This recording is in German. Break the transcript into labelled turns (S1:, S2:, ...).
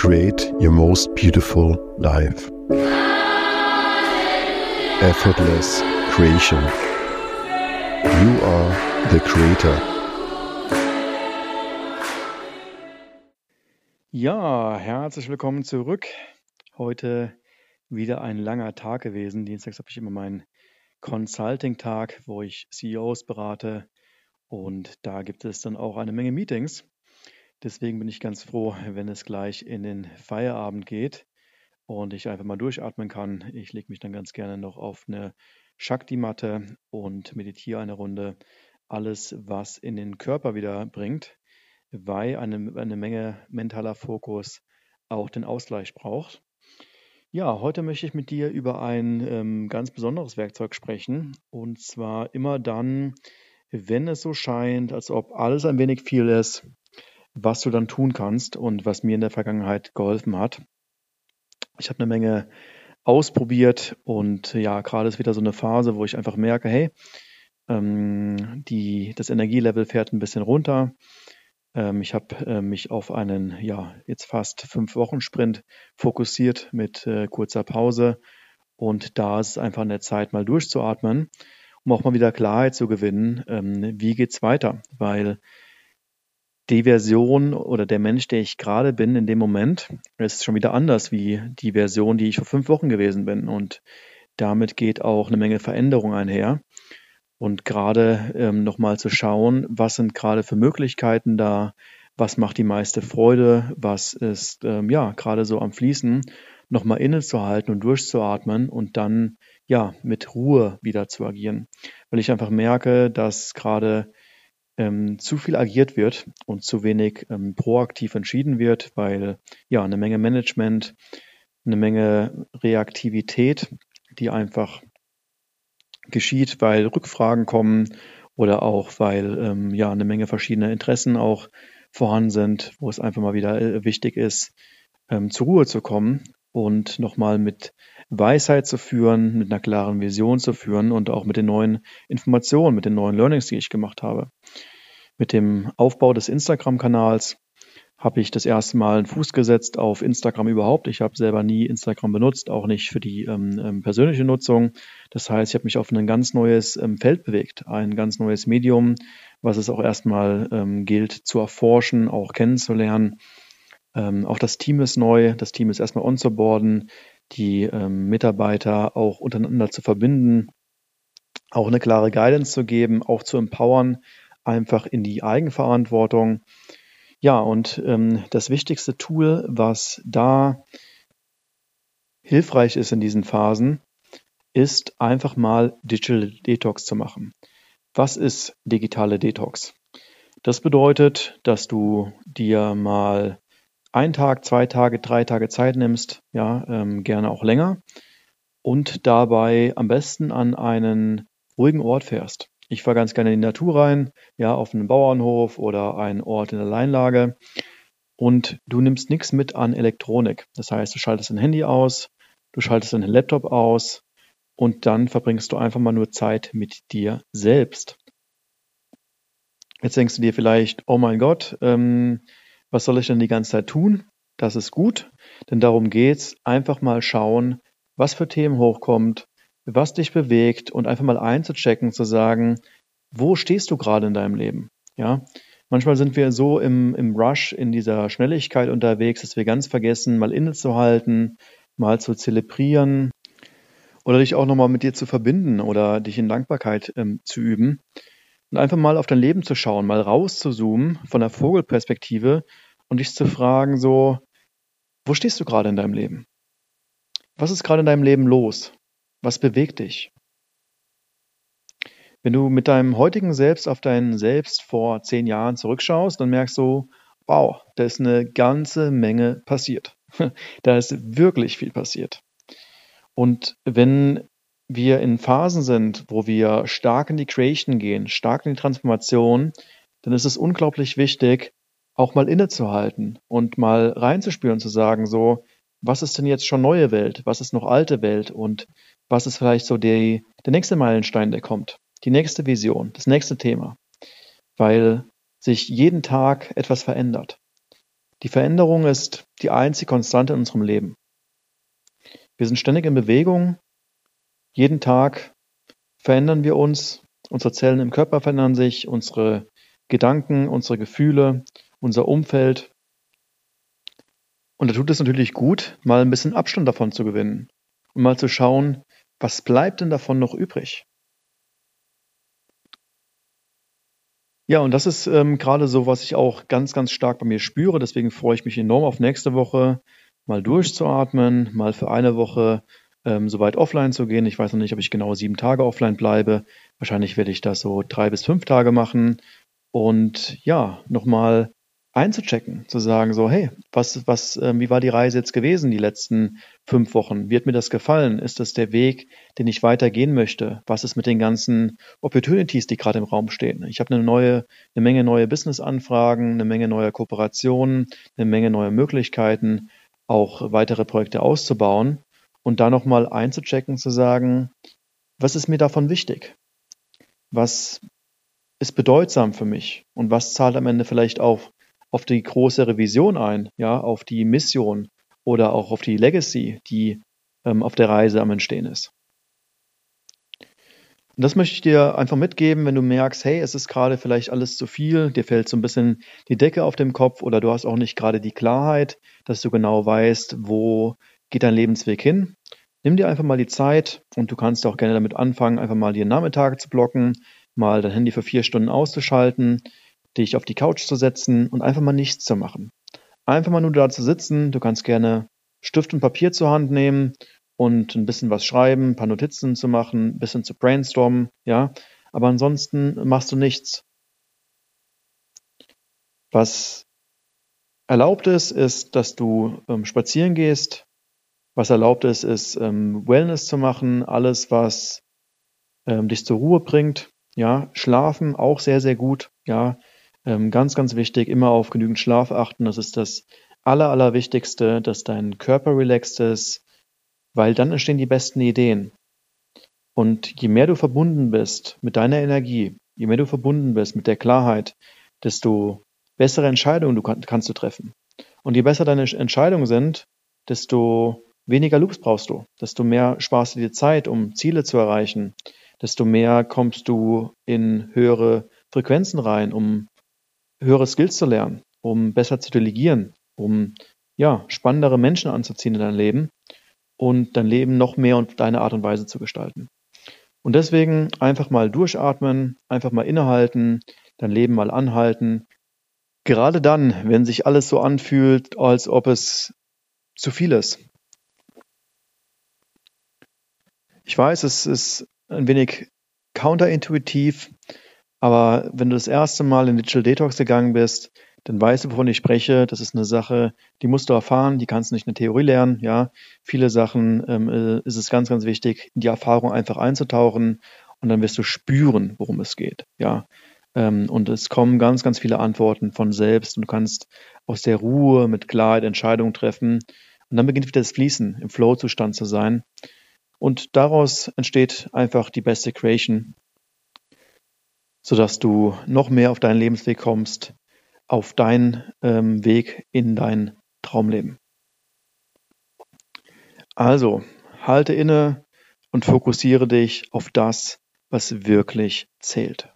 S1: create your most beautiful life. Effortless creation. You are the creator.
S2: Ja, herzlich willkommen zurück. Heute wieder ein langer Tag gewesen. Dienstags habe ich immer meinen Consulting-Tag, wo ich CEOs berate. Und da gibt es dann auch eine Menge Meetings. Deswegen bin ich ganz froh, wenn es gleich in den Feierabend geht und ich einfach mal durchatmen kann. Ich lege mich dann ganz gerne noch auf eine Shakti-Matte und meditiere eine Runde. Alles, was in den Körper wieder bringt, weil eine, eine Menge mentaler Fokus auch den Ausgleich braucht. Ja, heute möchte ich mit dir über ein ähm, ganz besonderes Werkzeug sprechen. Und zwar immer dann, wenn es so scheint, als ob alles ein wenig viel ist, was du dann tun kannst und was mir in der Vergangenheit geholfen hat. Ich habe eine Menge ausprobiert und ja, gerade ist wieder so eine Phase, wo ich einfach merke, hey, ähm, die, das Energielevel fährt ein bisschen runter. Ähm, ich habe äh, mich auf einen, ja, jetzt fast fünf Wochen Sprint fokussiert mit äh, kurzer Pause. Und da ist es einfach eine Zeit, mal durchzuatmen, um auch mal wieder Klarheit zu gewinnen. Ähm, wie geht's weiter? Weil die Version oder der Mensch, der ich gerade bin in dem Moment, ist schon wieder anders wie die Version, die ich vor fünf Wochen gewesen bin. Und damit geht auch eine Menge Veränderung einher. Und gerade ähm, nochmal zu schauen, was sind gerade für Möglichkeiten da, was macht die meiste Freude, was ist ähm, ja gerade so am Fließen, nochmal innezuhalten und durchzuatmen und dann ja mit Ruhe wieder zu agieren. Weil ich einfach merke, dass gerade ähm, zu viel agiert wird und zu wenig ähm, proaktiv entschieden wird, weil ja eine Menge Management, eine Menge Reaktivität, die einfach geschieht, weil Rückfragen kommen oder auch weil ähm, ja eine Menge verschiedene Interessen auch vorhanden sind, wo es einfach mal wieder äh, wichtig ist, ähm, zur Ruhe zu kommen und nochmal mit Weisheit zu führen, mit einer klaren Vision zu führen und auch mit den neuen Informationen, mit den neuen Learnings, die ich gemacht habe. Mit dem Aufbau des Instagram-Kanals habe ich das erste Mal einen Fuß gesetzt auf Instagram überhaupt. Ich habe selber nie Instagram benutzt, auch nicht für die ähm, ähm, persönliche Nutzung. Das heißt, ich habe mich auf ein ganz neues ähm, Feld bewegt, ein ganz neues Medium, was es auch erstmal ähm, gilt zu erforschen, auch kennenzulernen. Ähm, auch das Team ist neu, das Team ist erstmal onzuboarden, die ähm, Mitarbeiter auch untereinander zu verbinden, auch eine klare Guidance zu geben, auch zu empowern, einfach in die Eigenverantwortung. Ja, und ähm, das wichtigste Tool, was da hilfreich ist in diesen Phasen, ist einfach mal Digital Detox zu machen. Was ist digitale Detox? Das bedeutet, dass du dir mal einen Tag, zwei Tage, drei Tage Zeit nimmst, ja, ähm, gerne auch länger, und dabei am besten an einen ruhigen Ort fährst. Ich fahre ganz gerne in die Natur rein, ja, auf einen Bauernhof oder einen Ort in der Alleinlage. Und du nimmst nichts mit an Elektronik. Das heißt, du schaltest dein Handy aus, du schaltest deinen Laptop aus und dann verbringst du einfach mal nur Zeit mit dir selbst. Jetzt denkst du dir vielleicht, oh mein Gott, ähm, was soll ich denn die ganze Zeit tun? Das ist gut, denn darum geht's. Einfach mal schauen, was für Themen hochkommt, was dich bewegt und einfach mal einzuchecken, zu sagen, wo stehst du gerade in deinem Leben? Ja, manchmal sind wir so im, im Rush, in dieser Schnelligkeit unterwegs, dass wir ganz vergessen, mal innezuhalten, mal zu zelebrieren oder dich auch nochmal mit dir zu verbinden oder dich in Dankbarkeit ähm, zu üben und einfach mal auf dein Leben zu schauen, mal rauszuzoomen von der Vogelperspektive und dich zu fragen, so, wo stehst du gerade in deinem Leben? Was ist gerade in deinem Leben los? Was bewegt dich? Wenn du mit deinem heutigen Selbst auf dein Selbst vor zehn Jahren zurückschaust, dann merkst du, wow, da ist eine ganze Menge passiert. Da ist wirklich viel passiert. Und wenn wir in Phasen sind, wo wir stark in die Creation gehen, stark in die Transformation, dann ist es unglaublich wichtig, auch mal innezuhalten und mal reinzuspüren zu sagen, so, was ist denn jetzt schon neue Welt? Was ist noch alte Welt? Und was ist vielleicht so die, der nächste Meilenstein, der kommt? Die nächste Vision, das nächste Thema. Weil sich jeden Tag etwas verändert. Die Veränderung ist die einzige Konstante in unserem Leben. Wir sind ständig in Bewegung. Jeden Tag verändern wir uns. Unsere Zellen im Körper verändern sich, unsere Gedanken, unsere Gefühle, unser Umfeld. Und da tut es natürlich gut, mal ein bisschen Abstand davon zu gewinnen und mal zu schauen, was bleibt denn davon noch übrig? Ja, und das ist ähm, gerade so, was ich auch ganz, ganz stark bei mir spüre. Deswegen freue ich mich enorm auf nächste Woche, mal durchzuatmen, mal für eine Woche ähm, so weit offline zu gehen. Ich weiß noch nicht, ob ich genau sieben Tage offline bleibe. Wahrscheinlich werde ich das so drei bis fünf Tage machen. Und ja, nochmal einzuchecken, zu sagen so, hey, was, was, äh, wie war die Reise jetzt gewesen die letzten fünf Wochen? Wird mir das gefallen? Ist das der Weg, den ich weitergehen möchte? Was ist mit den ganzen Opportunities, die gerade im Raum stehen? Ich habe eine neue, eine Menge neue Business-Anfragen, eine Menge neuer Kooperationen, eine Menge neuer Möglichkeiten, auch weitere Projekte auszubauen und da nochmal einzuchecken, zu sagen, was ist mir davon wichtig? Was ist bedeutsam für mich und was zahlt am Ende vielleicht auch auf die große Revision ein, ja, auf die Mission oder auch auf die Legacy, die ähm, auf der Reise am Entstehen ist. Und das möchte ich dir einfach mitgeben, wenn du merkst, hey, es ist gerade vielleicht alles zu viel, dir fällt so ein bisschen die Decke auf dem Kopf oder du hast auch nicht gerade die Klarheit, dass du genau weißt, wo geht dein Lebensweg hin. Nimm dir einfach mal die Zeit und du kannst auch gerne damit anfangen, einfach mal dir Nachmittage zu blocken, mal dein Handy für vier Stunden auszuschalten, dich auf die Couch zu setzen und einfach mal nichts zu machen. Einfach mal nur da zu sitzen. Du kannst gerne Stift und Papier zur Hand nehmen und ein bisschen was schreiben, ein paar Notizen zu machen, ein bisschen zu brainstormen, ja. Aber ansonsten machst du nichts. Was erlaubt ist, ist, dass du ähm, spazieren gehst. Was erlaubt ist, ist ähm, Wellness zu machen, alles, was ähm, dich zur Ruhe bringt. Ja, schlafen auch sehr, sehr gut. Ja, ähm, ganz, ganz wichtig, immer auf genügend Schlaf achten. Das ist das Aller, Allerwichtigste, dass dein Körper relaxed ist, weil dann entstehen die besten Ideen. Und je mehr du verbunden bist mit deiner Energie, je mehr du verbunden bist mit der Klarheit, desto bessere Entscheidungen du kann, kannst du treffen. Und je besser deine Entscheidungen sind, desto weniger Loops brauchst du, desto mehr sparst du dir Zeit, um Ziele zu erreichen, desto mehr kommst du in höhere Frequenzen rein, um höhere Skills zu lernen, um besser zu delegieren, um ja, spannendere Menschen anzuziehen in dein Leben und dein Leben noch mehr und deine Art und Weise zu gestalten. Und deswegen einfach mal durchatmen, einfach mal innehalten, dein Leben mal anhalten. Gerade dann, wenn sich alles so anfühlt, als ob es zu viel ist. Ich weiß, es ist ein wenig counterintuitiv, aber wenn du das erste Mal in Digital Detox gegangen bist, dann weißt du, wovon ich spreche. Das ist eine Sache, die musst du erfahren, die kannst du nicht in der Theorie lernen. Ja, viele Sachen ähm, äh, ist es ganz, ganz wichtig, in die Erfahrung einfach einzutauchen und dann wirst du spüren, worum es geht. Ja, ähm, und es kommen ganz, ganz viele Antworten von selbst und du kannst aus der Ruhe mit Klarheit Entscheidungen treffen und dann beginnt wieder das Fließen, im Flow-Zustand zu sein. Und daraus entsteht einfach die beste Creation, sodass du noch mehr auf deinen Lebensweg kommst, auf deinen ähm, Weg in dein Traumleben. Also, halte inne und fokussiere dich auf das, was wirklich zählt.